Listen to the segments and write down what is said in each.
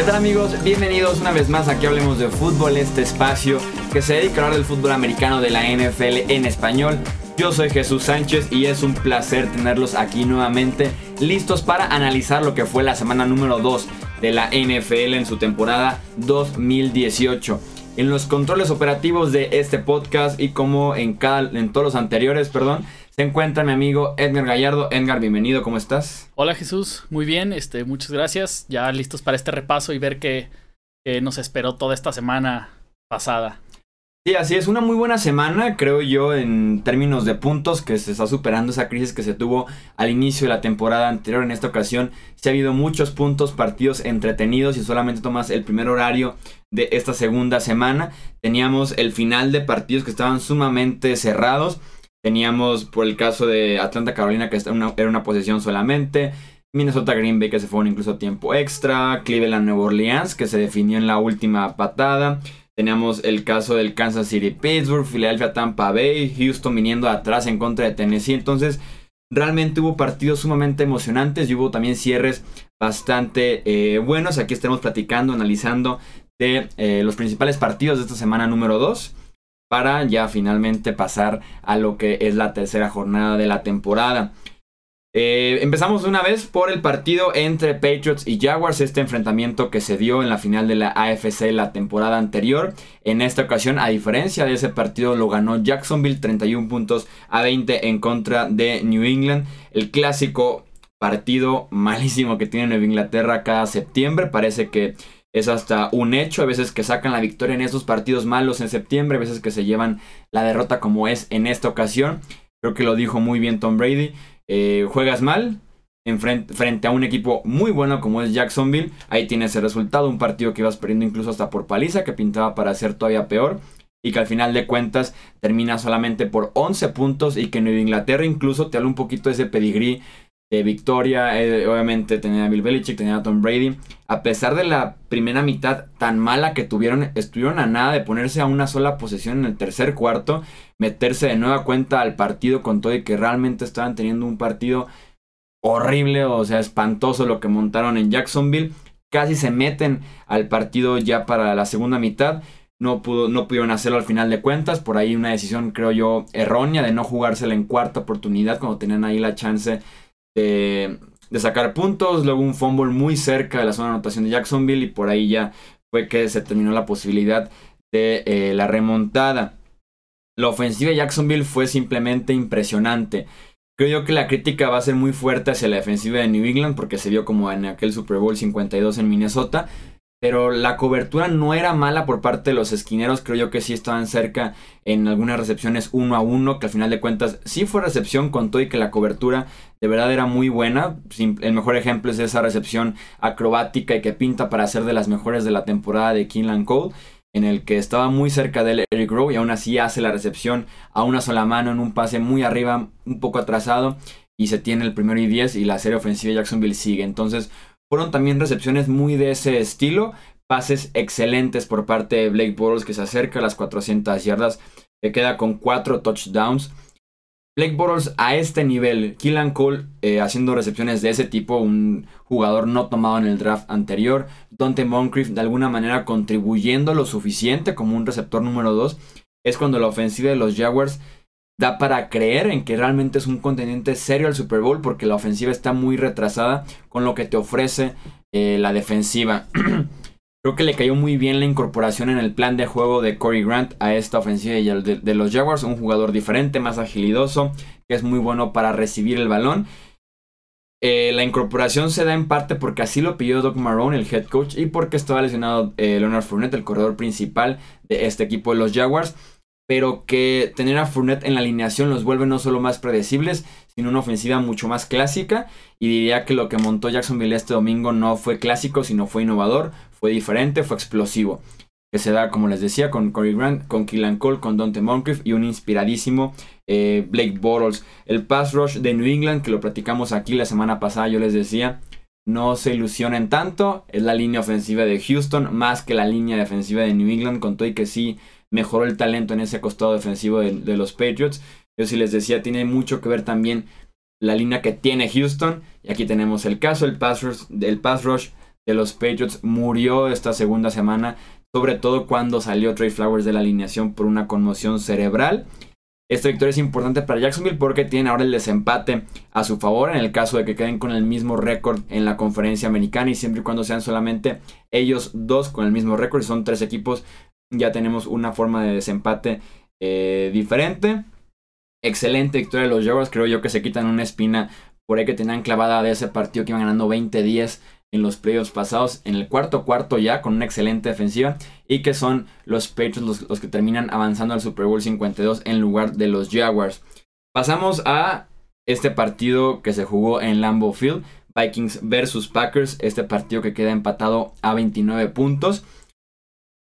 ¿Qué tal amigos? Bienvenidos una vez más a que hablemos de fútbol, este espacio que se dedica a hablar del fútbol americano de la NFL en español. Yo soy Jesús Sánchez y es un placer tenerlos aquí nuevamente, listos para analizar lo que fue la semana número 2 de la NFL en su temporada 2018. En los controles operativos de este podcast y como en, cada, en todos los anteriores, perdón, se encuentra mi amigo Edgar Gallardo. Edgar, bienvenido, ¿cómo estás? Hola Jesús, muy bien, este, muchas gracias. Ya listos para este repaso y ver qué, nos esperó toda esta semana pasada. Sí, así es, una muy buena semana, creo yo, en términos de puntos, que se está superando esa crisis que se tuvo al inicio de la temporada anterior. En esta ocasión, se ha habido muchos puntos, partidos entretenidos y solamente tomas el primer horario de esta segunda semana. Teníamos el final de partidos que estaban sumamente cerrados. Teníamos por el caso de Atlanta Carolina que era una posesión solamente. Minnesota Green Bay que se fue incluso tiempo extra. Cleveland Nueva Orleans que se definió en la última patada. Teníamos el caso del Kansas City Pittsburgh, Philadelphia Tampa Bay, Houston viniendo atrás en contra de Tennessee. Entonces realmente hubo partidos sumamente emocionantes y hubo también cierres bastante eh, buenos. Aquí estaremos platicando, analizando de eh, los principales partidos de esta semana número 2 para ya finalmente pasar a lo que es la tercera jornada de la temporada. Eh, empezamos una vez por el partido entre Patriots y Jaguars, este enfrentamiento que se dio en la final de la AFC la temporada anterior. En esta ocasión, a diferencia de ese partido, lo ganó Jacksonville 31 puntos a 20 en contra de New England. El clásico partido malísimo que tiene Nueva Inglaterra cada septiembre. Parece que es hasta un hecho. A veces que sacan la victoria en esos partidos malos en septiembre, a veces que se llevan la derrota como es en esta ocasión. Creo que lo dijo muy bien Tom Brady. Eh, juegas mal en frente, frente, a un equipo muy bueno como es Jacksonville. Ahí tienes el resultado, un partido que ibas perdiendo incluso hasta por paliza, que pintaba para ser todavía peor. Y que al final de cuentas termina solamente por 11 puntos y que Nueva Inglaterra incluso te habla un poquito de ese pedigrí de victoria. Eh, obviamente tenía a Bill Belichick, tenía a Tom Brady. A pesar de la primera mitad tan mala que tuvieron, estuvieron a nada de ponerse a una sola posesión en el tercer cuarto, meterse de nueva cuenta al partido con todo y que realmente estaban teniendo un partido horrible, o sea, espantoso lo que montaron en Jacksonville. Casi se meten al partido ya para la segunda mitad. No, pudo, no pudieron hacerlo al final de cuentas. Por ahí una decisión, creo yo, errónea de no jugársela en cuarta oportunidad cuando tenían ahí la chance de, sacar puntos. Luego un fumble muy cerca de la zona de anotación de Jacksonville y por ahí ya fue que se terminó la posibilidad de eh, la remontada. La ofensiva de Jacksonville fue simplemente impresionante. Creo yo que la crítica va a ser muy fuerte hacia la defensiva de New England porque se vio como en aquel Super Bowl 52 en Minnesota. Pero la cobertura no era mala por parte de los esquineros. Creo yo que sí estaban cerca en algunas recepciones uno a uno. Que al final de cuentas sí fue recepción con todo y que la cobertura de verdad era muy buena. El mejor ejemplo es esa recepción acrobática y que pinta para ser de las mejores de la temporada de Keeneland Cole. En el que estaba muy cerca del Eric Rowe y aún así hace la recepción a una sola mano en un pase muy arriba, un poco atrasado. Y se tiene el primero y 10 y la serie ofensiva de Jacksonville sigue. Entonces fueron también recepciones muy de ese estilo. Pases excelentes por parte de Blake Bortles que se acerca a las 400 yardas. Que queda con 4 touchdowns. Blake Bortles a este nivel, Killan Cole eh, haciendo recepciones de ese tipo, un jugador no tomado en el draft anterior, Dante Moncrief de alguna manera contribuyendo lo suficiente como un receptor número 2, es cuando la ofensiva de los Jaguars da para creer en que realmente es un contendiente serio al Super Bowl porque la ofensiva está muy retrasada con lo que te ofrece eh, la defensiva. Creo que le cayó muy bien la incorporación en el plan de juego de Corey Grant a esta ofensiva de, de los Jaguars, un jugador diferente, más agilidoso, que es muy bueno para recibir el balón. Eh, la incorporación se da en parte porque así lo pidió Doc Marrone, el head coach, y porque estaba lesionado eh, Leonard Fournette, el corredor principal de este equipo de los Jaguars pero que tener a Fournette en la alineación los vuelve no solo más predecibles, sino una ofensiva mucho más clásica. Y diría que lo que montó Jacksonville este domingo no fue clásico, sino fue innovador, fue diferente, fue explosivo. Que se da, como les decía, con Corey Grant, con Killan Cole, con Dante Moncrief y un inspiradísimo eh, Blake Bortles. El pass rush de New England, que lo platicamos aquí la semana pasada, yo les decía, no se ilusionen tanto. Es la línea ofensiva de Houston más que la línea defensiva de New England, con todo y que sí mejoró el talento en ese costado defensivo de, los Patriots. Yo sí les decía, tiene mucho que ver también la línea que tiene Houston. Y aquí tenemos el caso, el pass rush, pass rush de los Patriots murió esta segunda semana, sobre todo cuando salió Trey Flowers de la alineación por una conmoción cerebral. Esta victoria es importante para Jacksonville porque tiene ahora el desempate a su favor en el caso de que queden con el mismo récord en la conferencia americana y siempre y cuando sean solamente ellos dos con el mismo récord, son tres equipos, ya tenemos una forma de desempate eh, diferente. Excelente victoria de los Jaguars, creo yo que se quitan una espina por ahí que tenían clavada de ese partido que iban ganando 20-10 en los playoffs pasados, en el cuarto cuarto ya, con una excelente defensiva, y que son los Patriots los, que terminan avanzando al Super Bowl 52 en lugar de los Jaguars. Pasamos a este partido que se jugó en Lambeau Field, Vikings versus Packers, este partido que queda empatado a 29 puntos.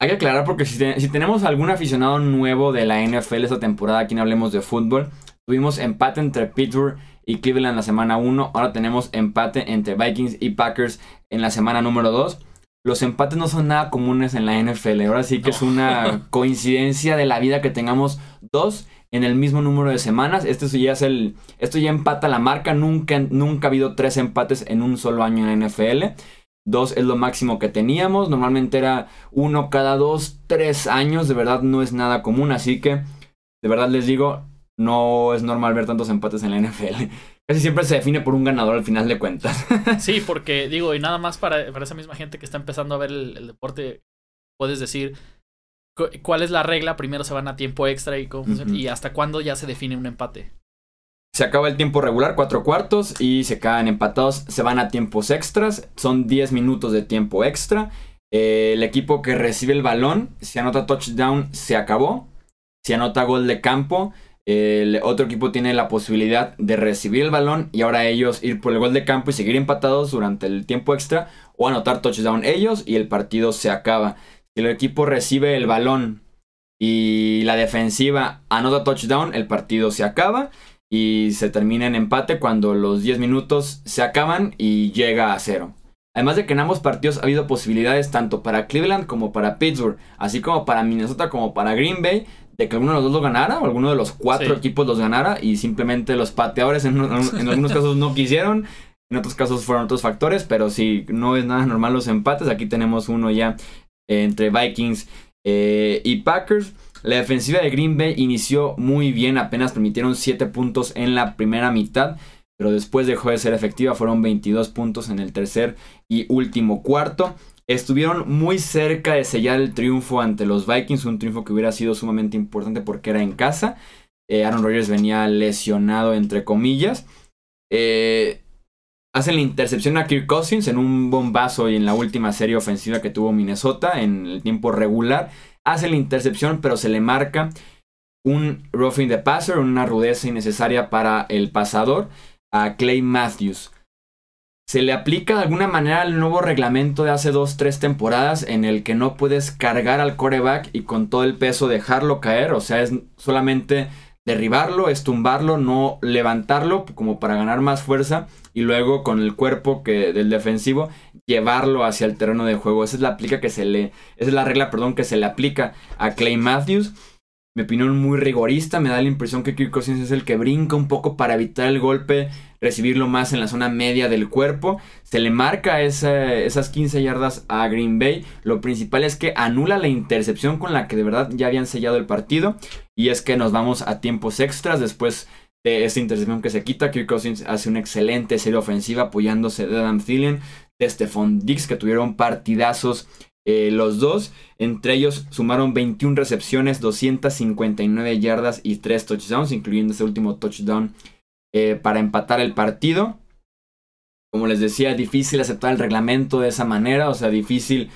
Hay que aclarar porque si, si tenemos algún aficionado nuevo de la NFL esta temporada, aquí no hablemos de fútbol, tuvimos empate entre Pittsburgh y Cleveland la semana 1. Ahora tenemos empate entre Vikings y Packers en la semana número 2. Los empates no son nada comunes en la NFL. Ahora sí que es una coincidencia de la vida que tengamos dos en el mismo número de semanas. Esto ya es el. Esto ya empata la marca. Nunca, nunca ha habido tres empates en un solo año en la NFL. Dos es lo máximo que teníamos. Normalmente era uno cada dos, tres años. De verdad no es nada común. Así que, de verdad les digo, no es normal ver tantos empates en la NFL. Casi siempre se define por un ganador al final de cuentas. sí, porque digo, y nada más para, esa misma gente que está empezando a ver el, deporte, puedes decir cuál es la regla. Primero se van a tiempo extra y, y hasta cuándo ya se define un empate. Se acaba el tiempo regular, cuatro cuartos, y se quedan empatados. Se van a tiempos extras. Son 10 minutos de tiempo extra. Eh, el equipo que recibe el balón, si anota touchdown, se acabó. Si anota gol de campo, el otro equipo tiene la posibilidad de recibir el balón y ahora ellos ir por el gol de campo y seguir empatados durante el tiempo extra o anotar touchdown ellos y el partido se acaba. Si el equipo recibe el balón y la defensiva anota touchdown, el partido se acaba y se termina en empate cuando los 10 minutos se acaban y llega a cero. Además de que en ambos partidos ha habido posibilidades tanto para Cleveland como para Pittsburgh, así como para Minnesota como para Green Bay, de que alguno de los dos lo ganara o alguno de los cuatro equipos los ganara y simplemente los pateadores en, algunos casos no quisieron, en otros casos fueron otros factores, pero si no es nada normal los empates, aquí tenemos uno ya entre Vikings eh, y Packers. La defensiva de Green Bay inició muy bien, apenas permitieron 7 puntos en la primera mitad, pero después dejó de ser efectiva, fueron 22 puntos en el tercer y último cuarto. Estuvieron muy cerca de sellar el triunfo ante los Vikings, un triunfo que hubiera sido sumamente importante porque era en casa. Eh, Aaron Rodgers venía lesionado, entre comillas. Eh, hacen la intercepción a Kirk Cousins en un bombazo y en la última serie ofensiva que tuvo Minnesota en el tiempo regular. Hacen la intercepción, pero se le marca un roughing the passer, una rudeza innecesaria para el pasador a Clay Matthews. Se le aplica de alguna manera el nuevo reglamento de hace dos, tres temporadas en el que no puedes cargar al coreback y con todo el peso dejarlo caer, o sea, es solamente derribarlo, estumbarlo, no levantarlo como para ganar más fuerza y luego con el cuerpo que del defensivo llevarlo hacia el terreno de juego. Esa es la aplica que se le esa es la regla, perdón, que se le aplica a Clay Matthews mi opinión muy rigorista. Me da la impresión que Kirk Cousins es el que brinca un poco para evitar el golpe, recibirlo más en la zona media del cuerpo. Se le marca esas 15 yardas a Green Bay. Lo principal es que anula la intercepción con la que de verdad ya habían sellado el partido. Y es que nos vamos a tiempos extras después de esta intercepción que se quita. Kirk Cousins hace una excelente serie ofensiva apoyándose de Adam Thielen, de Stephon Dix, que tuvieron partidazos eh, los dos, entre ellos, sumaron 21 recepciones, 259 yardas y 3 touchdowns, incluyendo ese último touchdown eh, para empatar el partido. Como les decía, difícil aceptar el reglamento de esa manera, o sea, difícil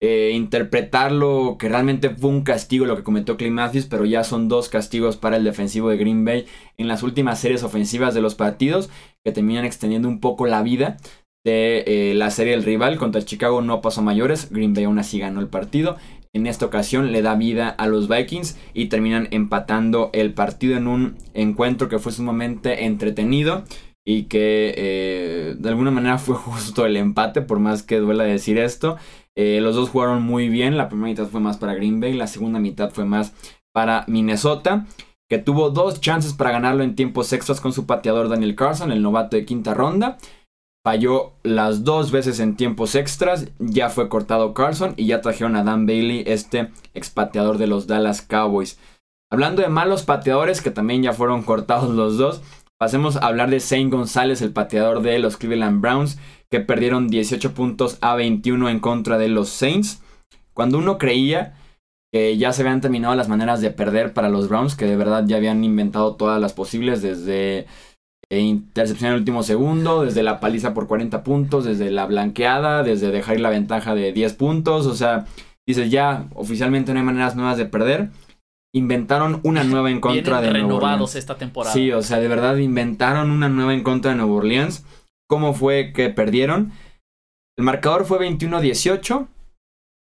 eh, interpretarlo que realmente fue un castigo lo que cometió Clay Matthews, pero ya son dos castigos para el defensivo de Green Bay en las últimas series ofensivas de los partidos que terminan extendiendo un poco la vida de eh, la serie del rival contra Chicago no pasó mayores. Green Bay aún así ganó el partido. En esta ocasión le da vida a los Vikings y terminan empatando el partido en un encuentro que fue sumamente entretenido y que eh, de alguna manera fue justo el empate, por más que duela decir esto. Eh, los dos jugaron muy bien, la primera mitad fue más para Green Bay, la segunda mitad fue más para Minnesota, que tuvo dos chances para ganarlo en tiempos extras con su pateador Daniel Carson, el novato de quinta ronda. Falló las dos veces en tiempos extras, ya fue cortado Carlson y ya trajeron a Dan Bailey, este expateador de los Dallas Cowboys. Hablando de malos pateadores, que también ya fueron cortados los dos, pasemos a hablar de Zane González, el pateador de los Cleveland Browns, que perdieron 18 puntos a 21 en contra de los Saints. Cuando uno creía que ya se habían terminado las maneras de perder para los Browns, que de verdad ya habían inventado todas las posibles desde e intercepción en el último segundo, desde la paliza por 40 puntos, desde la blanqueada, desde dejar la ventaja de 10 puntos. O sea, dices ya, oficialmente no hay maneras nuevas de perder. Inventaron una nueva en contra de Nuevo Orleans. esta temporada. Sí, o sea, de verdad inventaron una nueva en contra de Nueva Orleans. ¿Cómo fue que perdieron? El marcador fue 21-18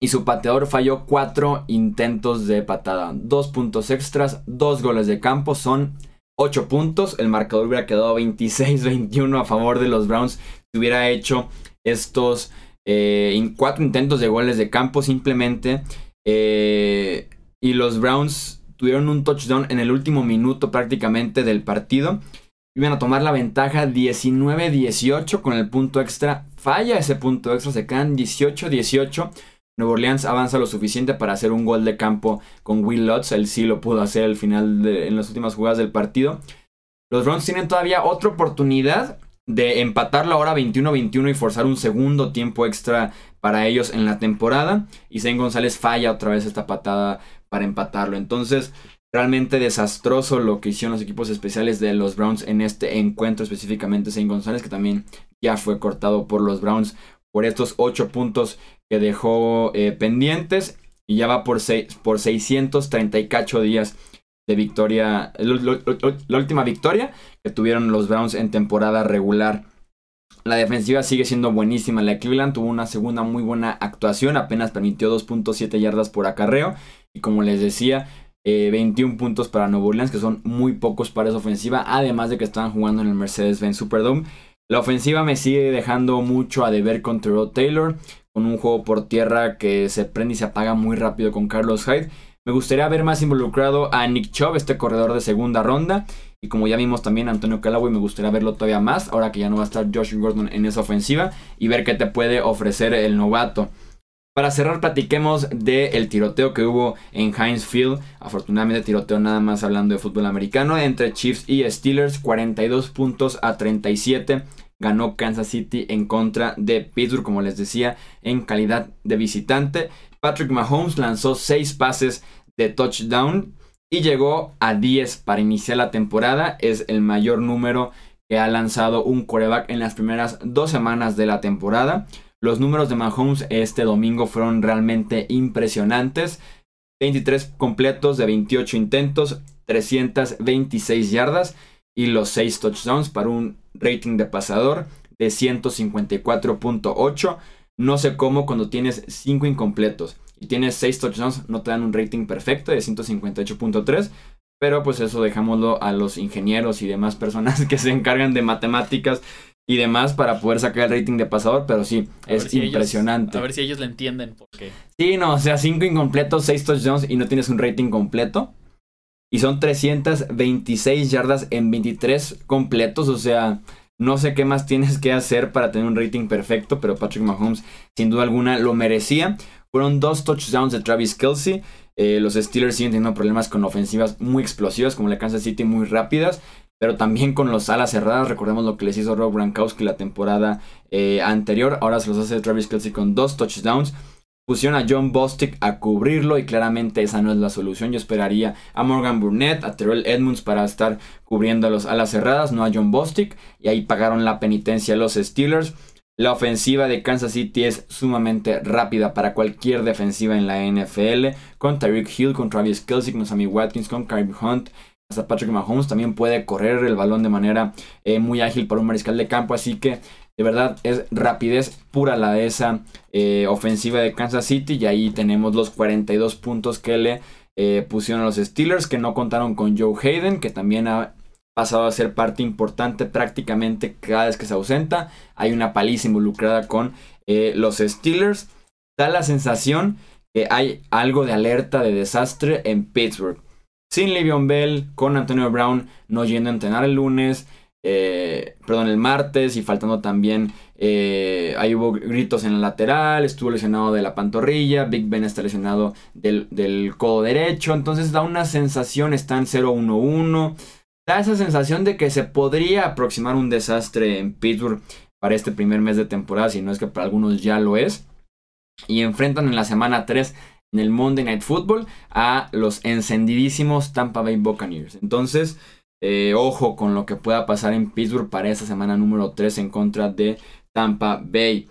y su pateador falló 4 intentos de patada. Dos puntos extras, dos goles de campo. Son 8 puntos. El marcador hubiera quedado 26-21 a favor de los Browns. Si hubiera hecho estos eh, intentos de goles de campo simplemente. Eh, y los Browns tuvieron un touchdown en el último minuto prácticamente del partido. Iban a tomar la ventaja 19-18 con el punto extra. Falla ese punto extra, se quedan 18-18. Nueva Orleans avanza lo suficiente para hacer un gol de campo con Will Lutz. Él sí lo pudo hacer al final en las últimas jugadas del partido. Los Browns tienen todavía otra oportunidad de empatarlo ahora 21-21 y forzar un segundo tiempo extra para ellos en la temporada. Y Zane González falla otra vez esta patada para empatarlo. Entonces, realmente desastroso lo que hicieron los equipos especiales de los Browns en este encuentro, específicamente Zane González, que también ya fue cortado por los Browns por estos 8 puntos que dejó eh, pendientes y ya va por, por 638 días de victoria, la última victoria que tuvieron los Browns en temporada regular. La defensiva sigue siendo buenísima. La Cleveland tuvo una segunda muy buena actuación, apenas permitió 2.7 yardas por acarreo. Y como les decía, 21 eh, puntos para Nuevo Orleans, que son muy pocos para esa ofensiva, además de que estaban jugando en el Mercedes-Benz Superdome. La ofensiva me sigue dejando mucho a deber contra Rod Taylor, con un juego por tierra que se prende y se apaga muy rápido con Carlos Hyde. Me gustaría ver más involucrado a Nick Chubb, este corredor de segunda ronda. Y como ya vimos también Antonio Callaway, me gustaría verlo todavía más, ahora que ya no va a estar Josh Gordon en esa ofensiva, y ver qué te puede ofrecer el novato. Para cerrar, platiquemos del tiroteo que hubo en Heinz Field. Afortunadamente, tiroteo nada más hablando de fútbol americano. Entre Chiefs y Steelers, 42 puntos a 37. Ganó Kansas City en contra de Pittsburgh, como les decía, en calidad de visitante. Patrick Mahomes lanzó 6 pases de touchdown y llegó a 10 para iniciar la temporada. Es el mayor número que ha lanzado un coreback en las primeras dos semanas de la temporada. Los números de Mahomes este domingo fueron realmente impresionantes. 23 completos de 28 intentos, 326 yardas y los 6 touchdowns para un rating de pasador de 154.8. No sé cómo cuando tienes 5 incompletos y tienes 6 touchdowns no te dan un rating perfecto de 158.3. Pero pues eso dejámoslo a los ingenieros y demás personas que se encargan de matemáticas y demás para poder sacar el rating de pasador, pero sí, es impresionante. a ver si ellos le entienden por qué. Sí, no, o sea, 5 incompletos, 6 touchdowns y no tienes un rating completo. Y son 326 yardas en 23 completos, o sea, no sé qué más tienes que hacer para tener un rating perfecto, pero Patrick Mahomes sin duda alguna lo merecía. Fueron dos touchdowns de Travis Kelsey. Eh, los Steelers siguen teniendo problemas con ofensivas muy explosivas, como la Kansas City, muy rápidas pero también con los alas cerradas. Recordemos lo que les hizo Rob Gronkowski la temporada eh, anterior. Ahora se los hace Travis Kelsey con dos touchdowns. Pusieron a John Bostic a cubrirlo y claramente esa no es la solución. Yo esperaría a Morgan Burnett, a Terrell Edmonds para estar cubriendo a los alas cerradas, no a John Bostic. Y ahí pagaron la penitencia los Steelers. La ofensiva de Kansas City es sumamente rápida para cualquier defensiva en la NFL. Con Tyreek Hill, con Travis Kelsey, con Sammy Watkins, con Kareem Hunt Patrick Mahomes también puede correr el balón de manera eh, muy ágil para un mariscal de campo. Así que de verdad es rapidez pura la de esa eh, ofensiva de Kansas City. Y ahí tenemos los 42 puntos que le eh, pusieron a los Steelers, que no contaron con Joe Hayden, que también ha pasado a ser parte importante prácticamente cada vez que se ausenta. Hay una paliza involucrada con los Steelers. Da la sensación que hay algo de alerta de desastre en Pittsburgh sin Le'Veon Bell, con Antonio Brown no yendo a entrenar el lunes, eh, perdón, el martes y faltando también, eh, ahí hubo gritos en el lateral, estuvo lesionado de la pantorrilla, Big Ben está lesionado del, del codo derecho, entonces da una sensación, está en 0-1-1, da esa sensación de que se podría aproximar un desastre en Pittsburgh para este primer mes de temporada, si no es que para algunos ya lo es. Y enfrentan en la semana 3 en el Monday Night Football a los encendidísimos Tampa Bay Buccaneers. Entonces, eh, ojo con lo que pueda pasar en Pittsburgh para esa semana número 3 en contra de Tampa Bay.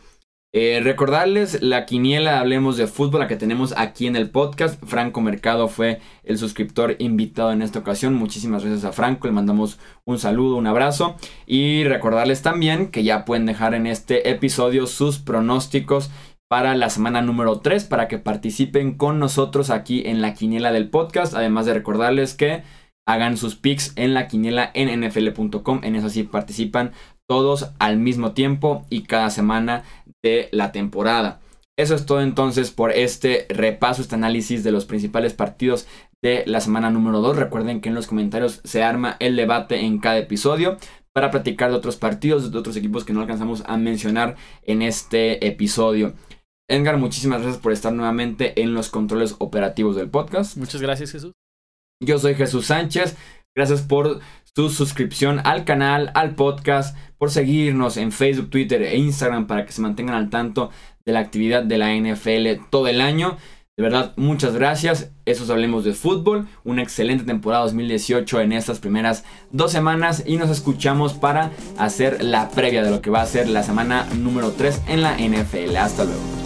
Eh, recordarles la quiniela, hablemos de fútbol, la que tenemos aquí en el podcast. Franco Mercado fue el suscriptor invitado en esta ocasión. Muchísimas gracias a Franco, le mandamos un saludo, un abrazo. Y recordarles también que ya pueden dejar en este episodio sus pronósticos para la semana número 3 para que participen con nosotros aquí en la quiniela del podcast. Además de recordarles que hagan sus picks en la quiniela en nfl.com. En eso sí participan todos al mismo tiempo y cada semana de la temporada. Eso es todo entonces por este repaso, este análisis de los principales partidos de la semana número 2. Recuerden que en los comentarios se arma el debate en cada episodio para platicar de otros partidos, de otros equipos que no alcanzamos a mencionar en este episodio. Edgar, muchísimas gracias por estar nuevamente en los controles operativos del podcast. Muchas gracias, Jesús. Yo soy Jesús Sánchez. Gracias por su suscripción al canal, al podcast, por seguirnos en Facebook, Twitter e Instagram para que se mantengan al tanto de la actividad de la NFL todo el año. De verdad, muchas gracias. Eso Hablemos de Fútbol. Una excelente temporada 2018 en estas primeras dos semanas. Y nos escuchamos para hacer la previa de lo que va a ser la semana número 3 en la NFL. Hasta luego.